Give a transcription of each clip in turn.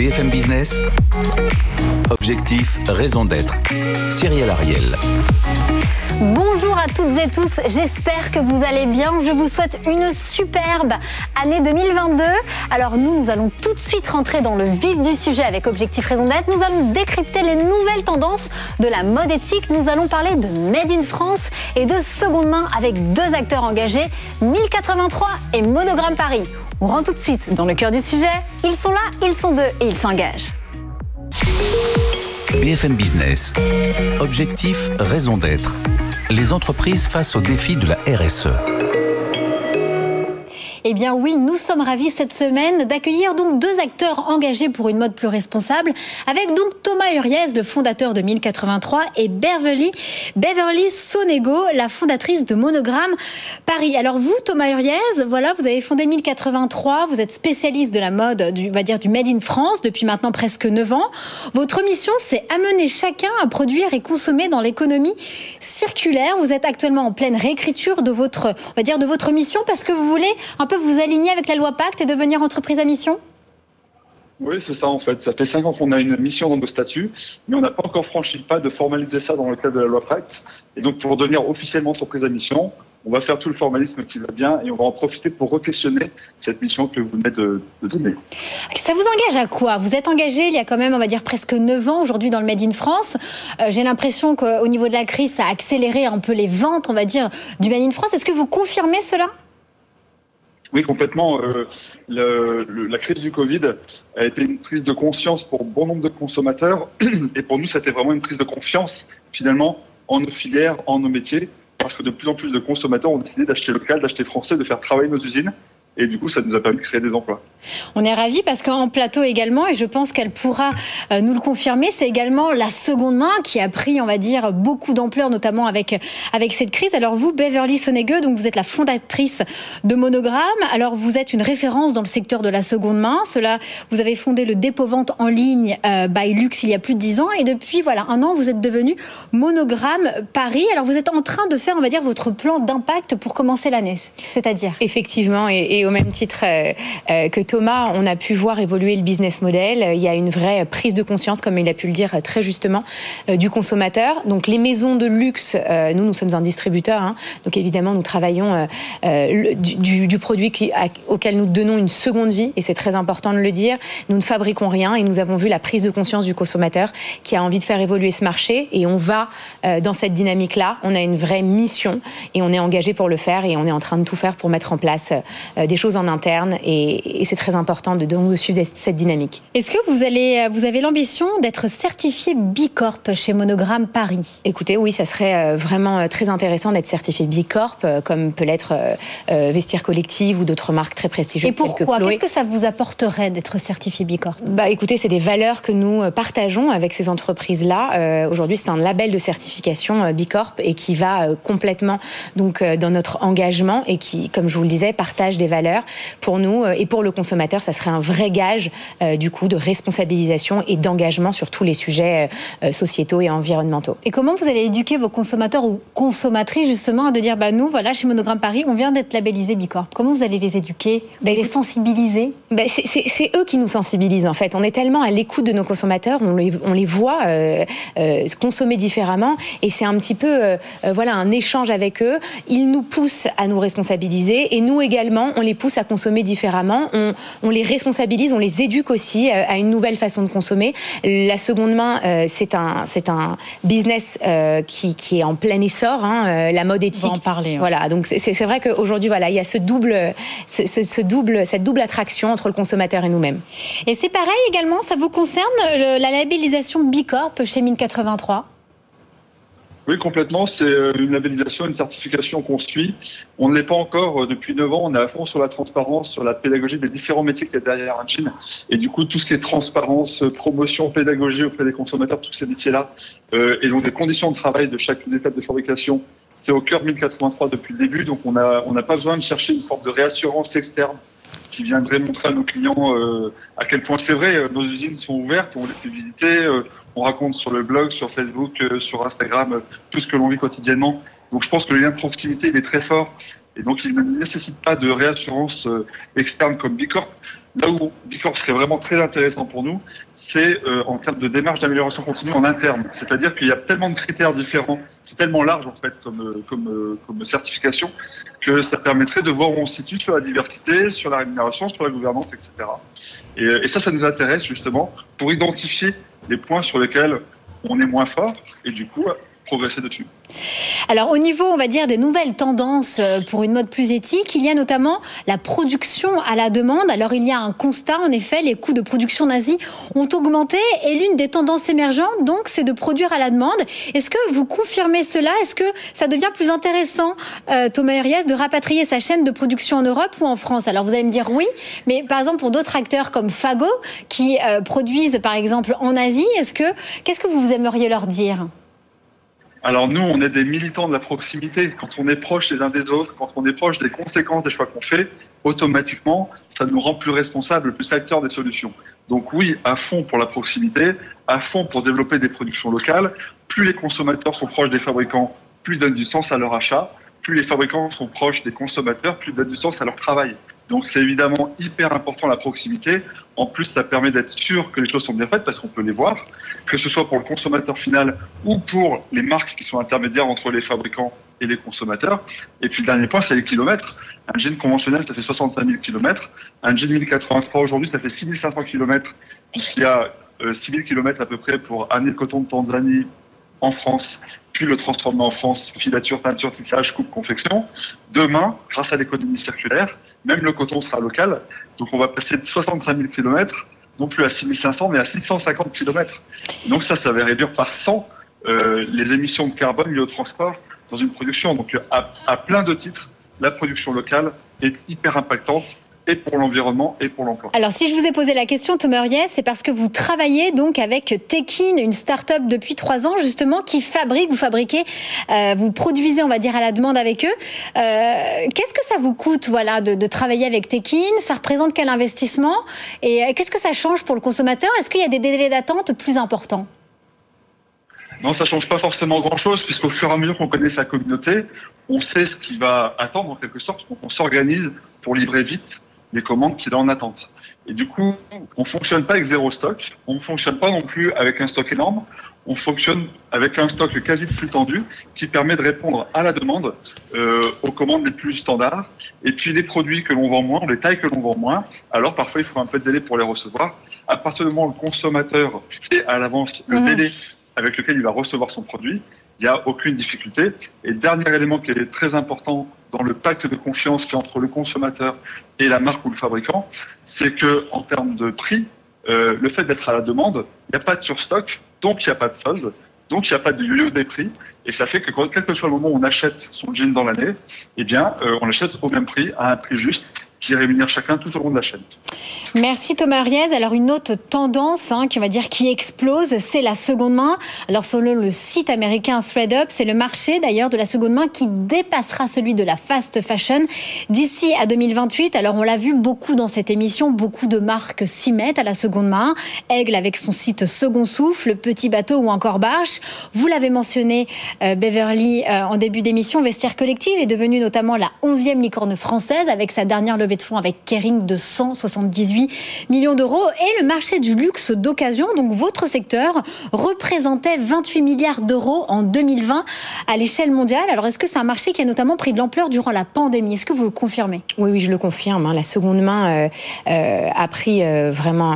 BFM Business. Objectif, raison d'être. Cyril Ariel. Bonjour à toutes et tous, j'espère que vous allez bien. Je vous souhaite une superbe année 2022. Alors nous, nous allons tout de suite rentrer dans le vif du sujet avec Objectif Raison d'être. Nous allons décrypter les nouvelles tendances de la mode éthique. Nous allons parler de Made in France et de seconde main avec deux acteurs engagés, 1083 et Monogramme Paris. On rentre tout de suite dans le cœur du sujet. Ils sont là, ils sont deux et ils s'engagent. BFM Business. Objectif, raison d'être. Les entreprises face aux défis de la RSE. Eh bien oui, nous sommes ravis cette semaine d'accueillir donc deux acteurs engagés pour une mode plus responsable, avec donc Thomas Uriez, le fondateur de 1083, et Beverly, Beverly Sonego, la fondatrice de Monogramme Paris. Alors vous, Thomas Uriez, voilà, vous avez fondé 1083, vous êtes spécialiste de la mode, du, on va dire du Made in France depuis maintenant presque 9 ans. Votre mission, c'est amener chacun à produire et consommer dans l'économie circulaire. Vous êtes actuellement en pleine réécriture de votre, on va dire, de votre mission parce que vous voulez un peu vous aligner avec la loi Pacte et devenir entreprise à mission? Oui, c'est ça en fait. Ça fait cinq ans qu'on a une mission dans nos statuts, mais on n'a pas encore franchi le pas de formaliser ça dans le cadre de la loi Pacte. Et donc, pour devenir officiellement entreprise à mission, on va faire tout le formalisme qui va bien et on va en profiter pour re-questionner cette mission que vous venez de, donner. Ça vous engage à quoi? Vous êtes engagé il y a quand même, on va dire, presque 9 ans aujourd'hui dans le Made in France. Euh, j'ai l'impression qu'au niveau de la crise, ça a accéléré un peu les ventes, on va dire, du Made in France. Est-ce que vous confirmez cela? Oui, complètement. Euh, le, la crise du Covid a été une prise de conscience pour bon nombre de consommateurs. Et pour nous, c'était vraiment une prise de confiance, finalement, en nos filières, en nos métiers. Parce que de plus en plus de consommateurs ont décidé d'acheter local, d'acheter français, de faire travailler nos usines. Et du coup, ça nous a permis de créer des emplois. On est ravis parce qu'en plateau également, et je pense qu'elle pourra euh, nous le confirmer, c'est également la seconde main qui a pris, on va dire, beaucoup d'ampleur, notamment avec, avec cette crise. Alors vous, Beverly Sonegue, donc vous êtes la fondatrice de Monogramme. Alors vous êtes une référence dans le secteur de la seconde main. Cela, vous avez fondé le dépôt vente en ligne euh, by Lux il y a plus de dix ans. Et depuis, voilà, un an, vous êtes devenu Monogramme Paris. Alors vous êtes en train de faire, on va dire, votre plan d'impact pour commencer l'année. C'est-à-dire? Effectivement, et et au même titre euh, euh, que Thomas, on a pu voir évoluer le business model. Il y a une vraie prise de conscience, comme il a pu le dire très justement, euh, du consommateur. Donc les maisons de luxe, nous, nous sommes un distributeur. Hein. donc évidemment, nous travaillons du, du, produit auquel nous donnons une seconde vie, et c'est très important de le dire. Nous ne fabriquons rien et nous avons vu la prise de conscience du consommateur qui a envie de faire évoluer ce marché. Et on va dans cette dynamique-là. On a une vraie mission et on est engagé pour le faire et on est en train de tout faire pour mettre en place choses en interne et, c'est très important de, de, suivre cette dynamique. Est-ce que vous, allez, vous avez l'ambition d'être certifié Bicorp chez Monogramme Paris? Écoutez, oui, ça serait euh, vraiment euh, très intéressant d'être certifié Bicorp, euh, comme peut l'être Vestiaire Collective ou d'autres marques très prestigieuses. Et pourquoi? Qu'est-ce que ça vous apporterait d'être certifié Bicorp? Bah, écoutez, c'est des valeurs que nous partageons avec ces entreprises-là. Aujourd'hui, c'est un label de certification Bicorp et qui va complètement donc dans notre engagement et qui, comme je vous le disais, partage des valeurs pour nous euh, et pour le consommateur, ça serait un vrai gage euh, du coup de responsabilisation et d'engagement sur tous les sujets euh, sociétaux et environnementaux. Et comment vous allez éduquer vos consommateurs ou consommatrices justement à de dire bah nous voilà chez Monogramme Paris on vient d'être labellisé Bicorp. Comment vous allez les éduquer, ben, les sensibiliser? ben, c'est eux qui nous sensibilisent en fait. On est tellement à l'écoute de nos consommateurs, on les, on les voit euh, consommer différemment et c'est un petit peu voilà un échange avec eux. Ils nous poussent à nous responsabiliser et nous également on les pousse à consommer différemment, on, les responsabilise, on les éduque aussi euh, à une nouvelle façon de consommer. La seconde main, euh, c'est un, c'est un business euh, qui, qui, est en plein essor, hein, la mode éthique. On va en parler. Voilà, donc c'est vrai qu'aujourd'hui, voilà, il y a ce double, ce, double, cette double attraction entre le consommateur et nous-mêmes. Et c'est pareil également, ça vous concerne la labellisation Bicorp chez 1083 oui, complètement. C'est euh, une labellisation, une certification qu'on suit. On ne l'est pas encore euh, depuis 9 ans. On est à fond sur la transparence, sur la pédagogie des différents métiers qu'il y a derrière un jean. Et du coup, tout ce qui est transparence, promotion, pédagogie auprès des consommateurs, tous ces métiers-là, euh, et donc des conditions de travail de chaque étape de fabrication, c'est au cœur 1083 depuis le début. Donc on n'a on pas besoin de chercher une forme de réassurance externe qui viendrait montrer à nos clients à quel point c'est vrai, nos usines sont ouvertes, on les fait visiter, on raconte sur le blog, sur Facebook, euh, sur Instagram, euh, tout ce que l'on vit quotidiennement. Donc je pense que le lien de proximité il est très fort et donc il ne nécessite pas de réassurance euh, externe comme Bicorp. Là où Bicor serait vraiment très intéressant pour nous, c'est euh, en termes de démarche d'amélioration continue en interne. C'est-à-dire qu'il y a tellement de critères différents, c'est tellement large en fait comme, euh, euh, certification, que ça permettrait de voir où on se situe sur la diversité, sur la rémunération, sur la gouvernance, etc. Et, et ça, ça nous intéresse justement pour identifier les points sur lesquels on est moins fort et du coup progresser dessus. Alors au niveau, on va dire, des nouvelles tendances euh, pour une mode plus éthique, il y a notamment la production à la demande. Alors il y a un constat, en effet, les coûts de production nazis ont augmenté et l'une des tendances émergentes, donc, c'est de produire à la demande. Est-ce que vous confirmez cela? Est-ce que ça devient plus intéressant, euh, Thomas Huriez, de rapatrier sa chaîne de production en Europe ou en France? Alors vous allez me dire oui, mais par exemple pour d'autres acteurs comme Fago, qui euh, produisent par exemple en Asie, est-ce que qu'est-ce que vous aimeriez leur dire? Alors nous, on est des militants de la proximité. Quand on est proche les uns des autres, quand on est proche des conséquences des choix qu'on fait, automatiquement, ça nous rend plus responsables, plus acteurs des solutions. Donc oui, à fond pour la proximité, à fond pour développer des productions locales. Plus les consommateurs sont proches des fabricants, plus ils donnent du sens à leur achat. Plus les fabricants sont proches des consommateurs, plus ils donnent du sens à leur travail. Donc c'est évidemment hyper important la proximité. En plus, ça permet d'être sûr que les choses sont bien faites parce qu'on peut les voir, que ce soit pour le consommateur final ou pour les marques qui sont intermédiaires entre les fabricants et les consommateurs. Et puis le dernier point, c'est les kilomètres. Un jean conventionnel, ça fait 65 000 km. Un jean 1083 aujourd'hui, ça fait 6500 km, puisqu'il y a 6 000 km à peu près pour amener le coton de Tanzanie en France, puis le transformer en France, filature, peinture, tissage, coupe, confection. Demain, grâce à l'économie circulaire, même le coton sera local. Donc on va passer de 65 000 km, non plus à 6500, mais à 650 km. Donc ça, ça va réduire par 100 euh, les émissions de carbone liées au transport dans une production. Donc à, à plein de titres, la production locale est hyper impactante et pour l'environnement et pour l'emploi. Alors, si je vous ai posé la question, Thomas Uriès, c'est parce que vous travaillez donc avec Tekin, une start-up depuis trois ans, justement, qui fabrique, vous fabriquez, euh, vous produisez, on va dire, à la demande avec eux. Euh, qu'est-ce que ça vous coûte, voilà, de, de travailler avec Tekin? Ça représente quel investissement? Et euh, qu'est-ce que ça change pour le consommateur? Est-ce qu'il y a des délais d'attente plus importants? Non, ça change pas forcément grand-chose, puisqu'au fur et à mesure qu'on connaît sa communauté, on sait ce qu'il va attendre en quelque sorte. on s'organise pour livrer vite les commandes qu'il a en attente. Et du coup, on fonctionne pas avec zéro stock, on ne fonctionne pas non plus avec un stock énorme, on fonctionne avec un stock quasi de flux tendu qui permet de répondre à la demande euh, aux commandes les plus standards. Et puis les produits que l'on vend moins, les tailles que l'on vend moins, alors parfois il faut un peu de délai pour les recevoir. À partir du moment où le consommateur sait à l'avance le mmh. délai avec lequel il va recevoir son produit, il n'y a aucune difficulté. Et dernier élément qui est très important dans le pacte de confiance qui est entre le consommateur et la marque ou le fabricant, c'est que en termes de prix, euh, le fait d'être à la demande, il n'y a pas de surstock, donc il n'y a pas de solde, donc il n'y a pas de yo des prix, et ça fait que quel que soit le moment où on achète son jean dans l'année, eh bien, euh, on l'achète au même prix, à un prix juste, qui rémunère chacun tout au long de la chaîne. Merci Thomas Riez. Alors une autre tendance hein, qui va dire qui explose, c'est la seconde main. Alors selon le site américain ThreadUp, c'est le marché d'ailleurs de la seconde main qui dépassera celui de la fast fashion d'ici à 2028. Alors on l'a vu beaucoup dans cette émission, beaucoup de marques s'y mettent à la seconde main. Aigle avec son site Second Souffle, Petit Bateau ou encore Barche. Vous l'avez mentionné euh, Beverly euh, en début d'émission, Vestiaire Collective est devenue notamment la 11e licorne française avec sa dernière levée de fonds avec Kering de 178 millions d'euros. Et le marché du luxe d'occasion, donc votre secteur, représentait 28 milliards d'euros en 2020 à l'échelle mondiale. Alors est-ce que c'est un marché qui a notamment pris de l'ampleur durant la pandémie? Est-ce que vous le confirmez? Oui, oui, je le confirme. Hein. La seconde main euh, euh, a pris euh, vraiment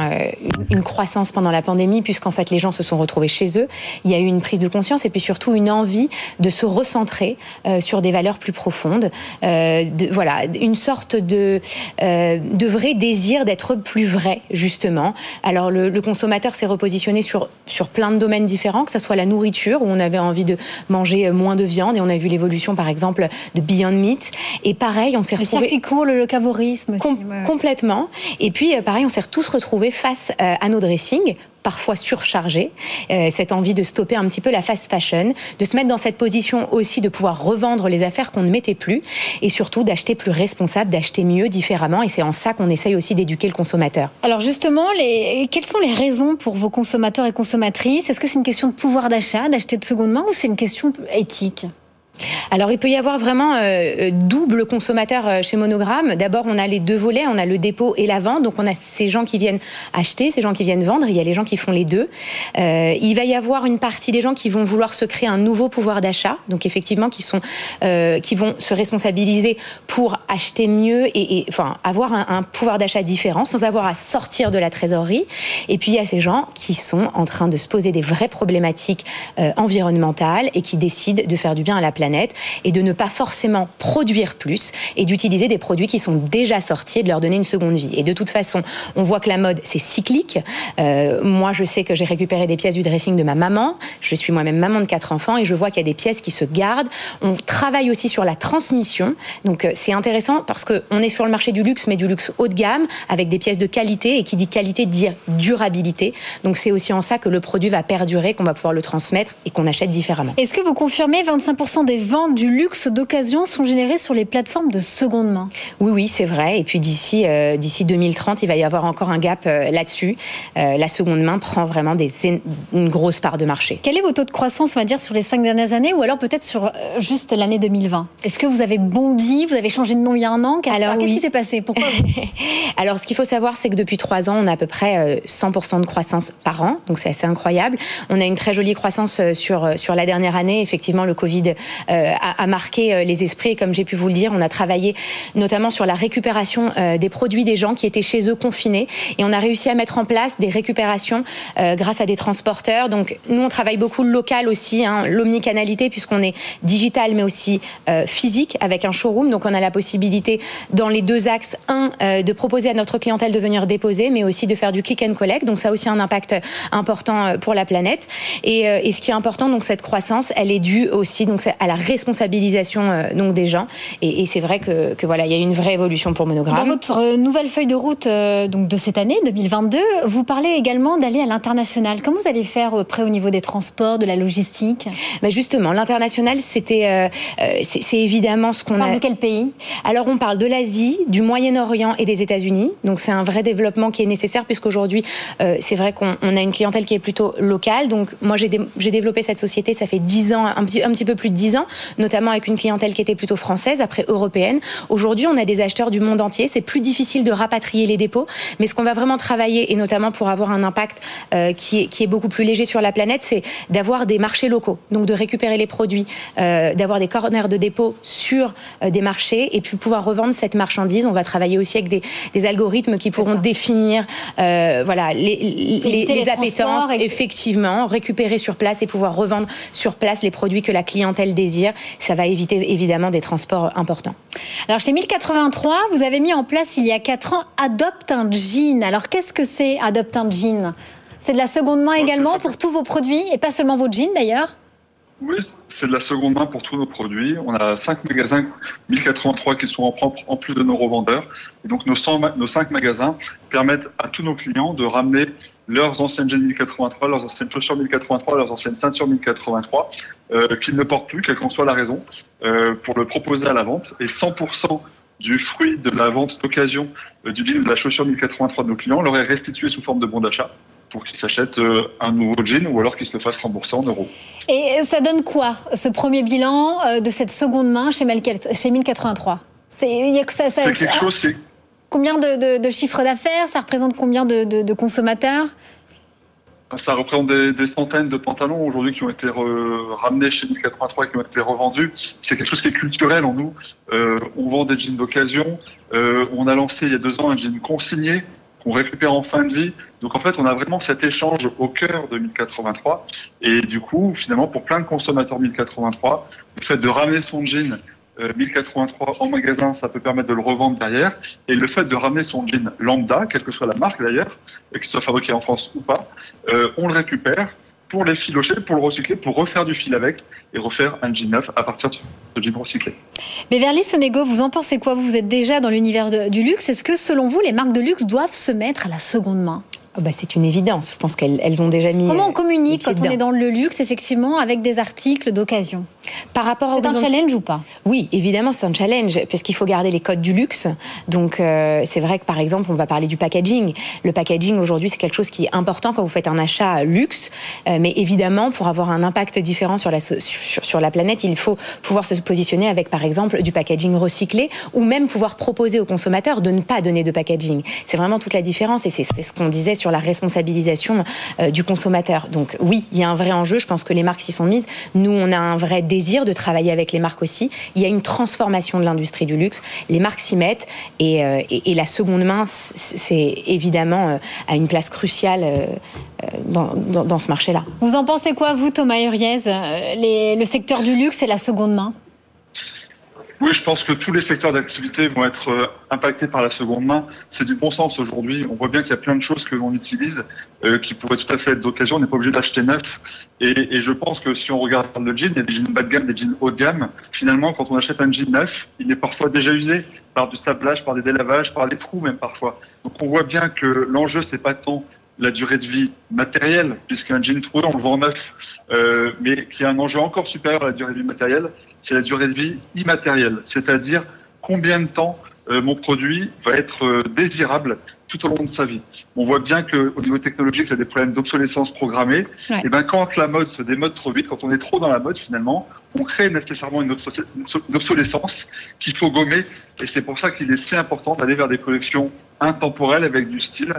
une, croissance pendant la pandémie, puisqu'en fait les gens se sont retrouvés chez eux. Il y a eu une prise de conscience et puis surtout une envie de se recentrer sur des valeurs plus profondes. De, voilà, une sorte de euh, de vrai désir d'être plus vrai, justement. Alors, le, consommateur s'est repositionné sur, sur plein de domaines différents, que ce soit la nourriture, où on avait envie de manger moins de viande, et on a vu l'évolution, par exemple, de Beyond Meat. Et pareil, on s'est retrouvé... Le circuit court, le locavorisme. Complètement. Et puis, euh, pareil, on s'est tous retrouvés face euh, à nos dressings parfois surchargé, euh, cette envie de stopper un petit peu la fast fashion, de se mettre dans cette position aussi de pouvoir revendre les affaires qu'on ne mettait plus et surtout d'acheter plus responsable, d'acheter mieux, différemment. Et c'est en ça qu'on essaye aussi d'éduquer le consommateur. Alors justement, les... quelles sont les raisons pour vos consommateurs et consommatrices? Est-ce que c'est une question de pouvoir d'achat, d'acheter de seconde main ou c'est une question éthique? Alors il peut y avoir vraiment euh, euh, double consommateur euh, chez Monogramme. D'abord on a les deux volets, on a le dépôt et la vente. Donc on a ces gens qui viennent acheter, ces gens qui viennent vendre. Il y a les gens qui font les deux. il va y avoir une partie des gens qui vont vouloir se créer un nouveau pouvoir d'achat. Donc effectivement qui vont se responsabiliser pour acheter mieux et, avoir un, un pouvoir d'achat différent sans avoir à sortir de la trésorerie. Et puis il y a ces gens qui sont en train de se poser des vraies problématiques environnementales et qui décident de faire du bien à la et de ne pas forcément produire plus et d'utiliser des produits qui sont déjà sortis et de leur donner une seconde vie. Et de toute façon, on voit que la mode, c'est cyclique. Euh, moi, je sais que j'ai récupéré des pièces du dressing de ma maman. Je suis moi-même maman de quatre enfants et je vois qu'il y a des pièces qui se gardent. On travaille aussi sur la transmission. Donc, euh, c'est intéressant parce qu'on est sur le marché du luxe, mais du luxe haut de gamme avec des pièces de qualité. Et qui dit qualité dit durabilité. Donc, c'est aussi en ça que le produit va perdurer, qu'on va pouvoir le transmettre et qu'on achète différemment. Est-ce que vous confirmez 25% des les ventes du luxe d'occasion sont générées sur les plateformes de seconde main. Oui, oui, c'est vrai. Et puis d'ici euh, d'ici 2030, il va y avoir encore un gap euh, là-dessus. Euh, la seconde main prend vraiment des, une grosse part de marché. Quel est votre taux de croissance, on va dire, sur les cinq dernières années ou alors peut-être sur juste l'année 2020 Est-ce que vous avez bondi Vous avez changé de nom il y a un an? Alors, qu'est-ce qui s'est passé? Pourquoi Alors, ce qu'il faut savoir, c'est que depuis trois ans, on a à peu près 100% de croissance par an. Donc, c'est assez incroyable. On a une très jolie croissance sur, sur la dernière année. Effectivement, le Covid euh, a, marqué euh, les esprits. Et comme j'ai pu vous le dire, on a travaillé notamment sur la récupération euh, des produits des gens qui étaient chez eux confinés. Et on a réussi à mettre en place des récupérations grâce à des transporteurs. Donc nous, on travaille beaucoup local aussi, hein, l'omnicanalité, puisqu'on est digital mais aussi physique avec un showroom. Donc on a la possibilité dans les deux axes, un, de proposer à notre clientèle de venir déposer, mais aussi de faire du click and collect. Donc ça a aussi un impact important pour la planète. Et, et ce qui est important, donc cette croissance, elle est due aussi donc à la responsabilisation euh, donc des gens. Et, c'est vrai que, voilà, il y a une vraie évolution pour Monogramme. Dans votre euh, nouvelle feuille de route euh, donc de cette année 2022, vous parlez également d'aller à l'international. Comment vous allez faire près au niveau des transports, de la logistique? Bah Justement, l'international, c'était c'est évidemment ce qu'on a. de quel pays? Alors on parle de l'Asie, du Moyen-Orient et des États-Unis. Donc c'est un vrai développement qui est nécessaire puisqu'aujourd'hui c'est vrai qu'on a une clientèle qui est plutôt locale. Donc moi j'ai développé cette société, ça fait 10 ans, un petit, un petit peu plus de 10 ans notamment avec une clientèle qui était plutôt française, après européenne. Aujourd'hui, on a des acheteurs du monde entier. C'est plus difficile de rapatrier les dépôts, mais ce qu'on va vraiment travailler, et notamment pour avoir un impact euh, qui, est, qui est beaucoup plus léger sur la planète, c'est d'avoir des marchés locaux, donc de récupérer les produits, euh, d'avoir des corners de dépôt sur euh, des marchés et puis pouvoir revendre cette marchandise. On va travailler aussi avec des, des algorithmes qui pourront définir voilà, les, les, les appétences, effectivement, récupérer sur place et pouvoir revendre sur place les produits que la clientèle désire ça va éviter évidemment des transports importants. Alors chez 1083, vous avez mis en place il y a 4 ans Adopte un jean. Alors qu'est-ce que c'est Adopte un jean? C'est de la seconde main également pour tous vos produits et pas seulement vos jeans d'ailleurs? Oui, c'est de la seconde main pour tous nos produits. On a cinq magasins 1083 qui sont en propre, en plus de nos revendeurs. Et donc nos, 100, nos cinq magasins permettent à tous nos clients de ramener leurs anciennes jeans 1083, leurs anciennes chaussures 1083, leurs anciennes ceintures 1083, euh, qu'ils ne portent plus, quelle qu'en soit la raison, euh, pour le proposer à la vente. Et 100% du fruit de la vente d'occasion euh, du jean de la chaussure 1083 de nos clients leur est restitué sous forme de bon d'achat pour qu'ils s'achètent euh, un nouveau jean ou alors qu'ils se le fassent rembourser en euros. Et ça donne quoi, ce premier bilan euh, de cette seconde main chez, chez 1083 C'est quelque chose qui Combien de, de, chiffres d'affaires? Ça représente combien de, de consommateurs? Ça représente des, centaines de pantalons aujourd'hui qui ont été ramenés chez 1083 et qui ont été revendus. C'est quelque chose qui est culturel en nous. Euh, on vend des jeans d'occasion. on a lancé il y a deux ans un jean consigné qu'on récupère en fin de vie. Donc en fait, on a vraiment cet échange au cœur de 1083. Et du coup, finalement, pour plein de consommateurs 1083, le fait de ramener son jean 1083 euh, en magasin, ça peut permettre de le revendre derrière. Et le fait de ramener son jean lambda, quelle que soit la marque d'ailleurs, qu'il soit fabriqué en France ou pas, euh, on le récupère pour les filocher, pour le recycler, pour refaire du fil avec et refaire un jean neuf à partir de jean recyclé. Mais Verly Sonego, vous en pensez quoi? Vous êtes déjà dans l'univers du luxe. Est-ce que selon vous, les marques de luxe doivent se mettre à la seconde main? Oh, bah, c'est une évidence. Je pense qu'elles ont déjà mis. Comment on communique quand on est dans le luxe, effectivement, avec des articles d'occasion? Par rapport C'est un challenge ou pas? Oui, évidemment, c'est un challenge, puisqu'il faut garder les codes du luxe. Donc, c'est vrai que, par exemple, on va parler du packaging. Le packaging, aujourd'hui, c'est quelque chose qui est important quand vous faites un achat luxe. mais évidemment, pour avoir un impact différent sur la, sur, sur la planète, il faut pouvoir se positionner avec, par exemple, du packaging recyclé, ou même pouvoir proposer aux consommateurs de ne pas donner de packaging. C'est vraiment toute la différence, et c'est ce qu'on disait sur la responsabilisation euh, du consommateur. Donc oui, il y a un vrai enjeu. Je pense que les marques s'y sont mises. Nous, on a un vrai désir de travailler avec les marques aussi. Il y a une transformation de l'industrie du luxe. Les marques s'y mettent, et, euh, la seconde main, c'est évidemment euh, à une place cruciale dans, ce marché-là. Vous en pensez quoi, vous, Thomas Huriez? Le secteur du luxe et la seconde main? Oui, je pense que tous les secteurs d'activité vont être euh, impactés par la seconde main. C'est du bon sens aujourd'hui. On voit bien qu'il y a plein de choses que l'on utilise euh, qui pourraient tout à fait être d'occasion. On n'est pas obligé d'acheter neuf. Et, je pense que si on regarde le jean, il y a des jeans bas de gamme, des jeans haut de gamme. Finalement, quand on achète un jean neuf, il est parfois déjà usé par du sablage, par des délavages, par des trous même parfois. Donc on voit bien que l'enjeu, c'est pas tant la durée de vie matérielle, puisqu'un jean troué, on le vend neuf, euh, mais qui a un enjeu encore supérieur à la durée de vie matérielle, c'est la durée de vie immatérielle, c'est-à-dire combien de temps euh, mon produit va être euh, désirable tout au long de sa vie. On voit bien qu'au niveau technologique, il y a des problèmes d'obsolescence programmée. Et ben quand la mode se démode trop vite, quand on est trop dans la mode finalement, on crée nécessairement une obsolescence qu'il faut gommer. Et c'est pour ça qu'il est si important d'aller vers des collections intemporelles avec du style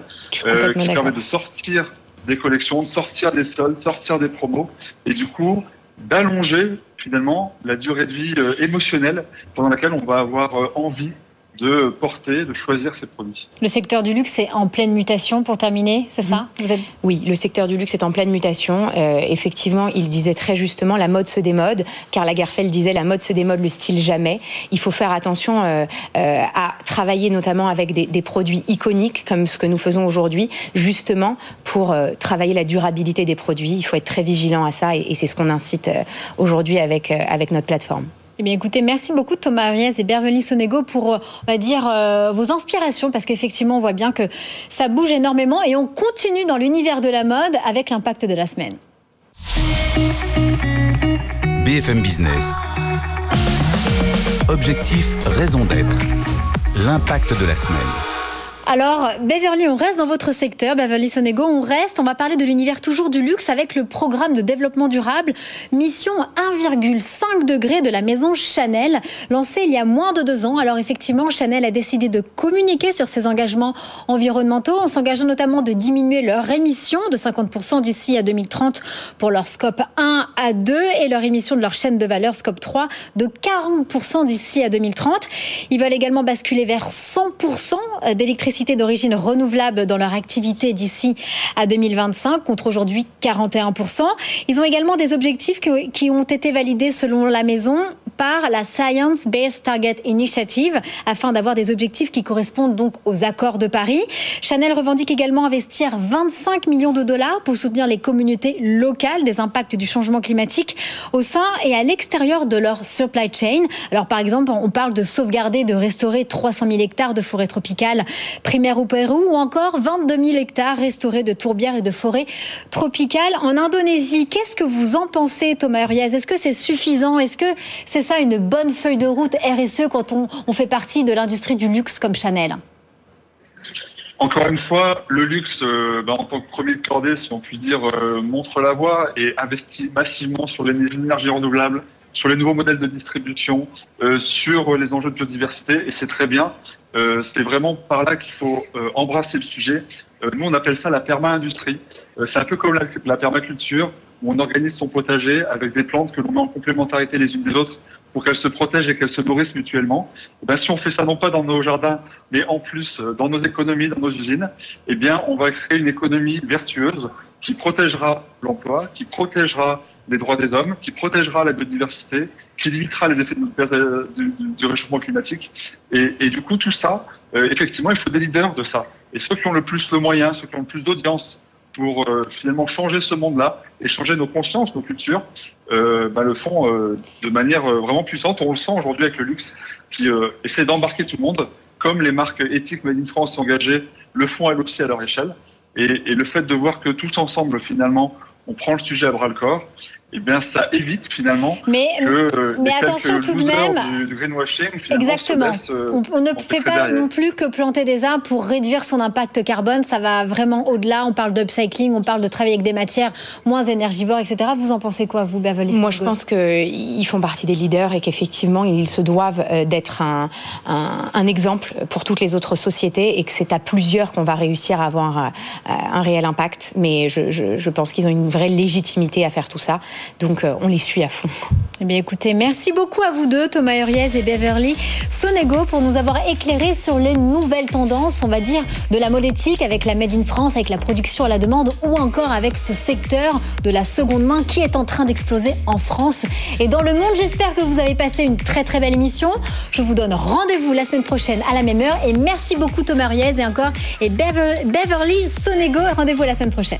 euh, qui permet de sortir des collections, de sortir des soldes, sortir des promos. Et du coup, d'allonger finalement la durée de vie euh, émotionnelle pendant laquelle on va avoir euh, envie de porter, de choisir ses produits. Le secteur du luxe est en pleine mutation, pour terminer, c'est ça Vous êtes... Oui, le secteur du luxe est en pleine mutation. Euh, effectivement, il disait très justement, la mode se démode. Karl Lagerfeld disait, la mode se démode, le style jamais. Il faut faire attention euh, euh, à travailler notamment avec des, des, produits iconiques, comme ce que nous faisons aujourd'hui, justement pour travailler la durabilité des produits. Il faut être très vigilant à ça, et, et c'est ce qu'on incite aujourd'hui avec, avec notre plateforme. Eh bien, écoutez, merci beaucoup Thomas Ariès et Bervely Sonego pour, euh, dire, euh, vos inspirations, parce qu'effectivement, on voit bien que ça bouge énormément et on continue dans l'univers de la mode avec l'impact de la semaine. BFM Business. Objectif, raison d'être. L'impact de la semaine. Alors, Beverly, on reste dans votre secteur, Beverly Sonego, on reste, on va parler de l'univers toujours du luxe avec le programme de développement durable Mission 1,5 degré de la maison Chanel, lancé il y a moins de deux ans. Alors effectivement, Chanel a décidé de communiquer sur ses engagements environnementaux en s'engageant notamment de diminuer leur émission de 50% d'ici à 2030 pour leur scope 1 à 2 et leur émission de leur chaîne de valeur scope 3 de 40% d'ici à 2030. Ils veulent également basculer vers 100% d'électricité d'origine renouvelable dans leur activité d'ici à 2025 contre aujourd'hui 41%. Ils ont également des objectifs qui ont été validés selon la maison par la Science Based Target Initiative afin d'avoir des objectifs qui correspondent donc aux accords de Paris. Chanel revendique également investir 25 millions de dollars pour soutenir les communautés locales des impacts du changement climatique au sein et à l'extérieur de leur supply chain. Alors par exemple, on parle de sauvegarder, de restaurer 300 000 hectares de forêts tropicales primaires au Pérou ou encore 22 000 hectares restaurés de tourbières et de forêts tropicales en Indonésie. Qu'est-ce que vous en pensez, Thomas Urias? Est-ce que c'est suffisant? Est-ce que c'est ça une bonne feuille de route RSE quand on, fait partie de l'industrie du luxe comme Chanel? Encore une fois, le luxe, euh, ben, en tant que premier de cordée, si on peut dire, euh, montre la voie et investit massivement sur l'énergie renouvelable, sur les nouveaux modèles de distribution, euh, sur les enjeux de biodiversité, et c'est très bien. c'est vraiment par là qu'il faut embrasser le sujet. nous, on appelle ça la perma-industrie. c'est un peu comme la permaculture où on organise son potager avec des plantes que l'on met en complémentarité les unes des autres pour qu'elles se protègent et qu'elles se nourrissent mutuellement. Et eh si on fait ça non pas dans nos jardins, mais en plus euh, dans nos économies, dans nos usines, eh bien, on va créer une économie vertueuse qui protégera l'emploi, qui protégera les droits des hommes, qui protégera la biodiversité, qui limitera les effets du, réchauffement climatique. Et, du coup, tout ça, euh, effectivement, il faut des leaders de ça. Et ceux qui ont le plus le moyen, ceux qui ont le plus d'audience, pour euh, finalement changer ce monde-là et changer nos consciences, nos cultures, euh, bah, le font de manière vraiment puissante. On le sent aujourd'hui avec le luxe qui essaie d'embarquer tout le monde, comme les marques éthiques Made in France engagées le font elles aussi à leur échelle. Et, le fait de voir que tous ensemble, finalement, on prend le sujet à bras le corps, eh bien, ça évite finalement mais, que euh, mais attention tout de même. Du, greenwashing, exactement. Euh, on, ne fait pas non plus que planter des arbres pour réduire son impact carbone. Ça va vraiment au-delà. On parle d'upcycling, on parle de travailler avec des matières moins énergivores, etc. Vous en pensez quoi, vous, Beverly Moi, je pense qu'ils font partie des leaders et qu'effectivement, ils se doivent euh, d'être un, un, exemple pour toutes les autres sociétés et que c'est à plusieurs qu'on va réussir à avoir un réel impact. Mais je, je, je pense qu'ils ont une vraie légitimité à faire tout ça. Donc euh, on les suit à fond. Eh bien écoutez, merci beaucoup à vous deux, Thomas Uriez et Beverly Sonego, pour nous avoir éclairé sur les nouvelles tendances, on va dire, de la mode éthique avec la Made in France, avec la production à la demande ou encore avec ce secteur de la seconde main qui est en train d'exploser en France et dans le monde. J'espère que vous avez passé une très très belle émission. Je vous donne rendez-vous la semaine prochaine à la même heure et merci beaucoup Thomas Uriez et encore et Beverly Sonego. Rendez-vous la semaine prochaine.